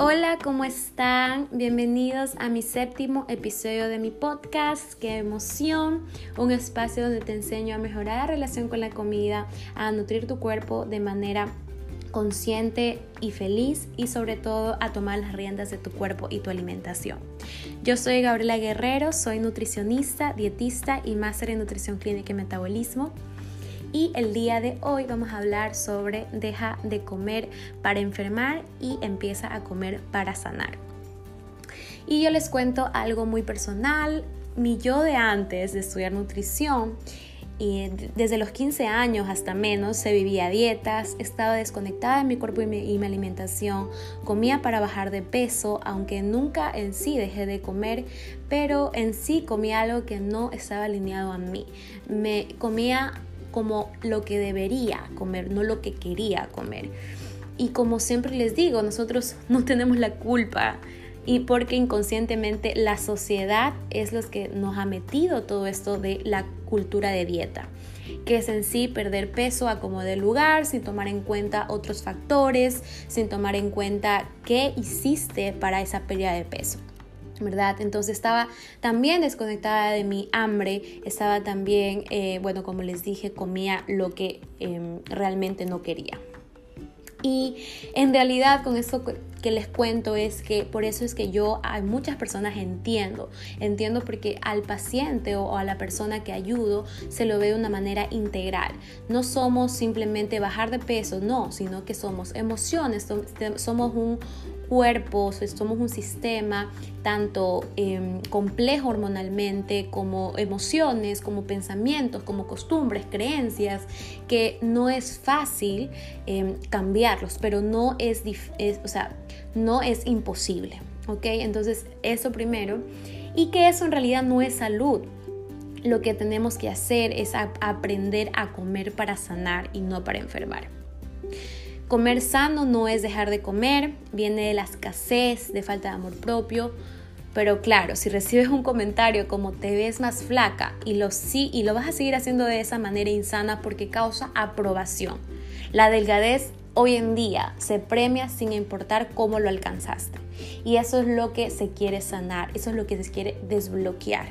Hola, ¿cómo están? Bienvenidos a mi séptimo episodio de mi podcast, Qué emoción, un espacio donde te enseño a mejorar la relación con la comida, a nutrir tu cuerpo de manera consciente y feliz y sobre todo a tomar las riendas de tu cuerpo y tu alimentación. Yo soy Gabriela Guerrero, soy nutricionista, dietista y máster en nutrición clínica y metabolismo y el día de hoy vamos a hablar sobre deja de comer para enfermar y empieza a comer para sanar. Y yo les cuento algo muy personal. Mi yo de antes de estudiar nutrición y desde los 15 años hasta menos se vivía dietas, estaba desconectada de mi cuerpo y mi, y mi, alimentación, comía para bajar de peso, aunque nunca en sí dejé de comer, pero en sí comía algo que no estaba alineado a mí. Me comía como lo que debería comer, no lo que quería comer. Y como siempre les digo, nosotros no tenemos la culpa y porque inconscientemente la sociedad es lo que nos ha metido todo esto de la cultura de dieta, que es en sí perder peso a como de lugar, sin tomar en cuenta otros factores, sin tomar en cuenta qué hiciste para esa pérdida de peso. ¿Verdad? Entonces estaba también desconectada de mi hambre, estaba también, eh, bueno, como les dije, comía lo que em, realmente no quería. Y en realidad con esto que les cuento es que por eso es que yo a muchas personas entiendo, entiendo porque al paciente o a la persona que ayudo se lo ve de una manera integral. No somos simplemente bajar de peso, no, sino que somos emociones, somos un, cuerpo, somos un sistema tanto em, complejo hormonalmente como emociones, como pensamientos, como costumbres, creencias, que no es fácil em, cambiarlos, pero no es, o sea, no es imposible. ¿Ok? Entonces, eso primero. Y que eso en realidad no es salud. Lo que tenemos que hacer es aprender a comer para sanar y no para enfermar. Comer sano no es dejar de comer, viene de la escasez, de falta de amor propio. Pero claro, si recibes un comentario como te ves más flaca y lo sí y lo vas a seguir haciendo de esa manera insana porque causa aprobación. La delgadez hoy en día se premia sin importar cómo lo alcanzaste. Y eso es lo que se quiere sanar, eso es lo que se quiere desbloquear.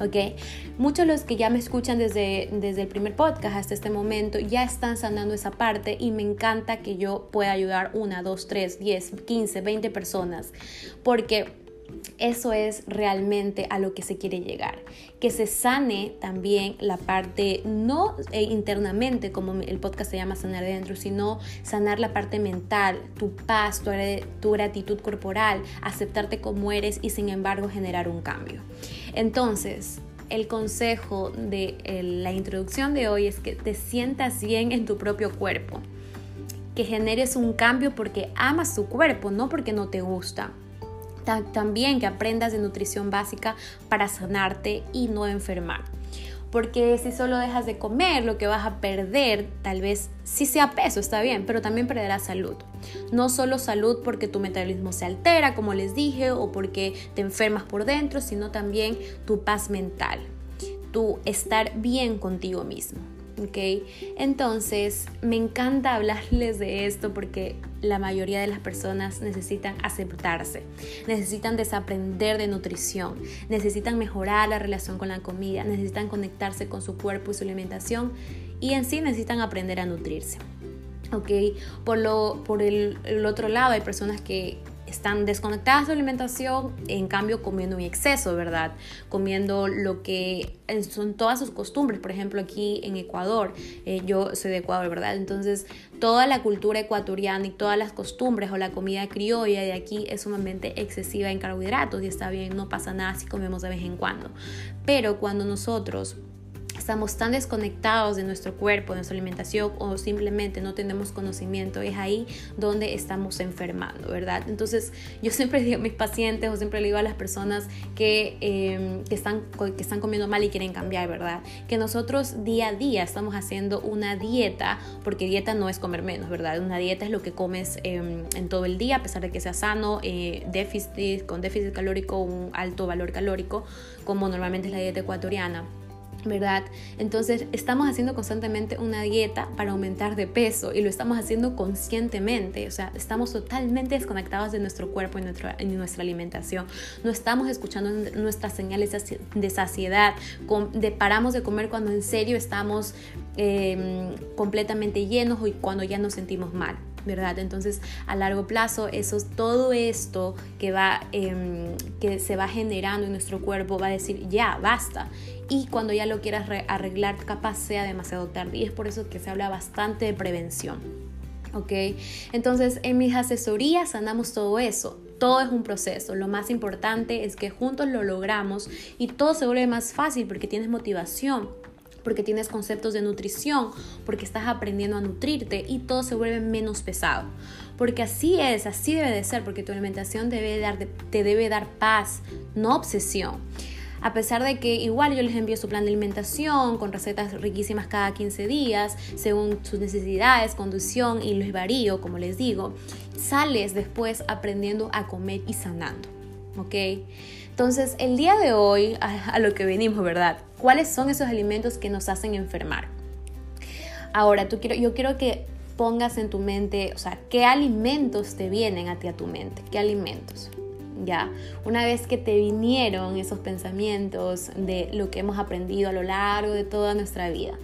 ¿ok? Muchos de los que ya me escuchan desde, desde el primer podcast hasta este momento ya están sanando esa parte y me encanta que yo pueda ayudar una, dos, tres, diez, quince, veinte personas, porque eso es realmente a lo que se quiere llegar. Que se sane también la parte, no eh, internamente, como el podcast se llama Sanar Dentro, sino sanar la parte mental, tu paz, tu, tu gratitud corporal, aceptarte como eres y sin embargo generar un cambio. Entonces, el consejo de la introducción de hoy es que te sientas bien en tu propio cuerpo, que generes un cambio porque amas tu cuerpo, no porque no te gusta. También que aprendas de nutrición básica para sanarte y no enfermar porque si solo dejas de comer, lo que vas a perder, tal vez sí sea peso, está bien, pero también perderás salud. No solo salud porque tu metabolismo se altera, como les dije, o porque te enfermas por dentro, sino también tu paz mental, tu estar bien contigo mismo. ¿Ok? Entonces, me encanta hablarles de esto porque la mayoría de las personas necesitan aceptarse, necesitan desaprender de nutrición, necesitan mejorar la relación con la comida, necesitan conectarse con su cuerpo y su alimentación y en sí necesitan aprender a nutrirse. ¿ok? Por, lo, por el, el otro lado hay personas que están desconectadas de alimentación, en cambio comiendo en exceso, ¿verdad? Comiendo lo que son todas sus costumbres, por ejemplo aquí en Ecuador, eh, yo soy de Ecuador, ¿verdad? Entonces toda la cultura ecuatoriana y todas las costumbres o la comida criolla de aquí es sumamente excesiva en carbohidratos y está bien, no pasa nada si comemos de vez en cuando. Pero cuando nosotros estamos tan desconectados de nuestro cuerpo, de nuestra alimentación o simplemente no tenemos conocimiento, es ahí donde estamos enfermando, ¿verdad? Entonces yo siempre digo a mis pacientes o siempre le digo a las personas que, em, que, están, que están comiendo mal y quieren cambiar, ¿verdad? Que nosotros día a día estamos haciendo una dieta, porque dieta no es comer menos, ¿verdad? Una dieta es lo que comes em, en todo el día, a pesar de que sea sano, eh, déficit, con déficit calórico, un alto valor calórico, como normalmente es la dieta ecuatoriana ¿verdad? Entonces estamos haciendo constantemente una dieta para aumentar de peso y lo estamos haciendo conscientemente, o sea, estamos totalmente desconectados de nuestro cuerpo y nuestra, nuestra alimentación, no estamos escuchando nuestras señales de saciedad, de paramos de comer cuando en serio estamos em, completamente llenos y cuando ya nos sentimos mal. ¿Verdad? Entonces, a largo plazo, eso, todo esto que, va, em, que se va generando en nuestro cuerpo va a decir, ya, basta. Y cuando ya lo quieras arreglar, capaz sea demasiado tarde. Y es por eso que se habla bastante de prevención. ¿Ok? Entonces, en mis asesorías sanamos todo eso. Todo es un proceso. Lo más importante es que juntos lo logramos y todo se vuelve más fácil porque tienes motivación porque tienes conceptos de nutrición, porque estás aprendiendo a nutrirte y todo se vuelve menos pesado. Porque así es, así debe de ser, porque tu alimentación debe dar, te debe dar paz, no obsesión. A pesar de que igual yo les envío su plan de alimentación con recetas riquísimas cada 15 días, según sus necesidades, conducción y los varío, como les digo, sales después aprendiendo a comer y sanando. ¿Ok? Entonces, el día de hoy, a, lo que venimos, ¿verdad? ¿Cuáles son esos alimentos que nos hacen enfermar? Ahora, tú quiero, yo quiero que pongas en tu mente, o sea, qué alimentos te vienen a ti a tu mente, qué alimentos. Ya, una vez que te vinieron esos pensamientos de lo que hemos aprendido a lo largo de toda nuestra vida,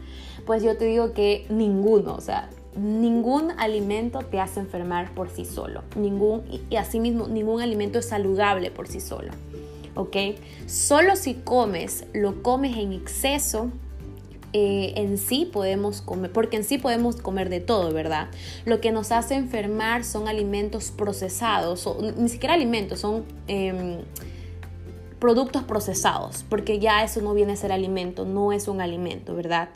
pues yo te digo que ninguno, o sea, ningún alimento te hace enfermar por sí solo, ningún y asimismo ningún alimento es saludable por sí solo. ¿Ok? Solo si comes, lo comes en exceso, eh, en sí podemos comer, porque en sí podemos comer de todo, ¿verdad? Lo que nos hace enfermar son alimentos procesados, o ni siquiera alimentos, son em, productos procesados, porque ya eso no viene a ser alimento, no es un alimento, ¿verdad?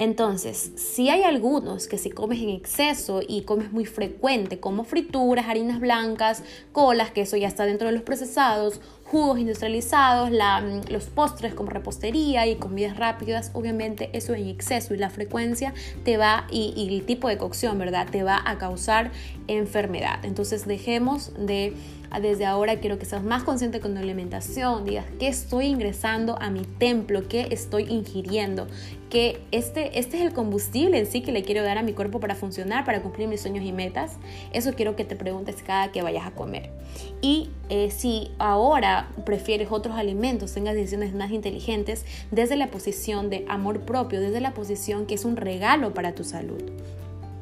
Entonces, si hay algunos que si comes en exceso y comes muy frecuente, como frituras, harinas blancas, colas, que eso ya está dentro de los procesados, jugos industrializados, mm, los postres como repostería y comidas rápidas, obviamente eso en exceso y la frecuencia te va, y, y el tipo de cocción, ¿verdad? Te va a causar enfermedad. Entonces dejemos de desde ahora quiero que seas más consciente con tu alimentación, digas qué estoy ingresando a mi templo, qué estoy ingiriendo, que este, este es el combustible en sí que le quiero dar a mi cuerpo para funcionar, para cumplir mis sueños y metas. Eso quiero que te preguntes cada que vayas a comer. Y eh, si ahora prefieres otros alimentos, tengas decisiones más inteligentes desde la posición de amor propio, desde la posición que es un regalo para tu salud.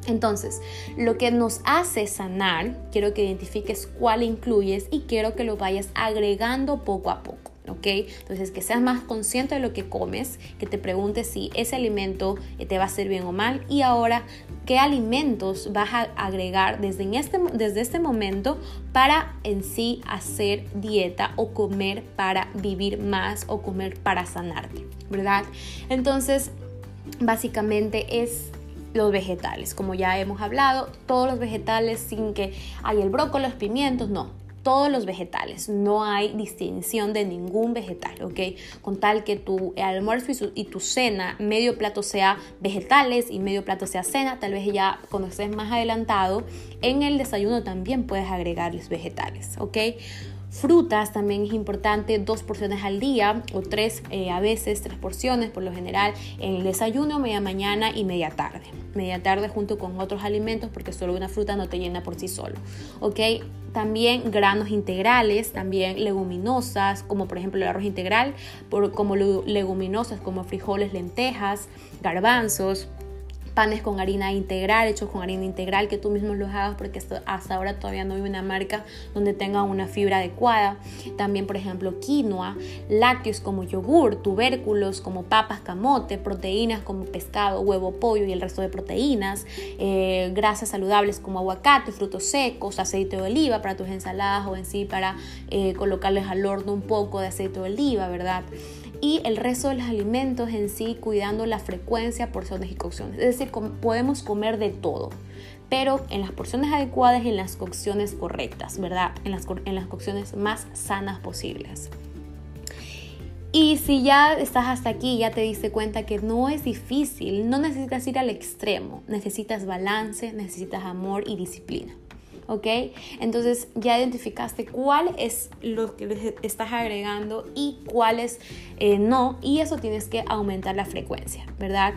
Entonces, lo que nos hace sanar, quiero que identifiques cuál incluyes y quiero que lo vayas agregando poco a poco. ¿Ok? Entonces, que seas más consciente de lo que comes, que te preguntes si ese alimento eh, te va a hacer bien o mal y ahora qué alimentos vas a agregar desde, este, desde este momento para en sí hacer dieta o comer para vivir más o comer para sanarte, ¿verdad? Entonces, básicamente es los vegetales. Como ya hemos hablado, todos los vegetales sin que hay el brócoli, los pimientos, no. Todos los vegetales, no hay distinción de ningún vegetal, ¿ok? Con tal que tu almuerzo y, tu cena, medio plato sea vegetales y medio plato sea cena, tal vez ya cuando estés más adelantado, en el desayuno también puedes agregarles vegetales, ¿ok? Frutas también es importante, dos porciones al día o tres eh, a veces, tres porciones por lo general en el desayuno, media mañana y media tarde. Media tarde junto con otros alimentos porque solo una fruta no te llena por sí solo. También granos integrales, también leguminosas, como por ejemplo el arroz integral, por, como leguminosas como frijoles, lentejas, garbanzos panes con harina integral, hechos con harina integral, que tú mismo los hagas porque hasta ahora todavía no hay una marca donde tenga una fibra adecuada. También, por ejemplo, quinoa, lácteos como yogur, tubérculos como papas, camote, proteínas como pescado, huevo, pollo y el resto de proteínas, eh, grasas saludables como aguacate, frutos secos, aceite de oliva para tus ensaladas o en sí para eh, colocarles al horno un poco de aceite de oliva, ¿verdad? Y el resto de los alimentos en sí cuidando la frecuencia, porciones y cocciones. Es decir, podemos comer de todo, pero en las porciones adecuadas y en las cocciones correctas, ¿verdad? En las, en las cocciones más sanas posibles. Y si ya estás hasta aquí, ya te diste cuenta que no es difícil, no necesitas ir al extremo, necesitas balance, necesitas amor y disciplina. ¿Ok? Entonces ya identificaste cuál es lo que estás agregando y cuáles eh, no, y eso tienes que aumentar la frecuencia, ¿verdad?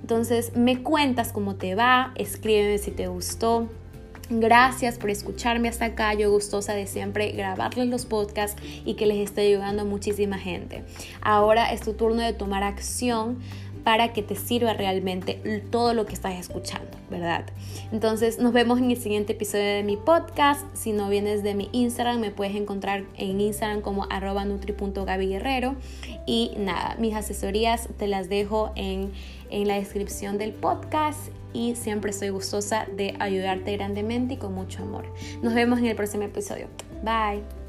Entonces me cuentas cómo te va, escríbeme si te gustó. Gracias por escucharme hasta acá. Yo gustosa de siempre grabarles los podcasts y que les esté ayudando a muchísima gente. Ahora es tu turno de tomar acción para que te sirva realmente todo lo que estás escuchando, ¿verdad? Entonces nos vemos en el siguiente episodio de mi podcast. Si no vienes de mi Instagram, me puedes encontrar en Instagram como arroba nutri.gabiguerrero. Y nada, mis asesorías te las dejo en, en la descripción del podcast y siempre estoy gustosa de ayudarte grandemente y con mucho amor. Nos vemos en el próximo episodio. Bye.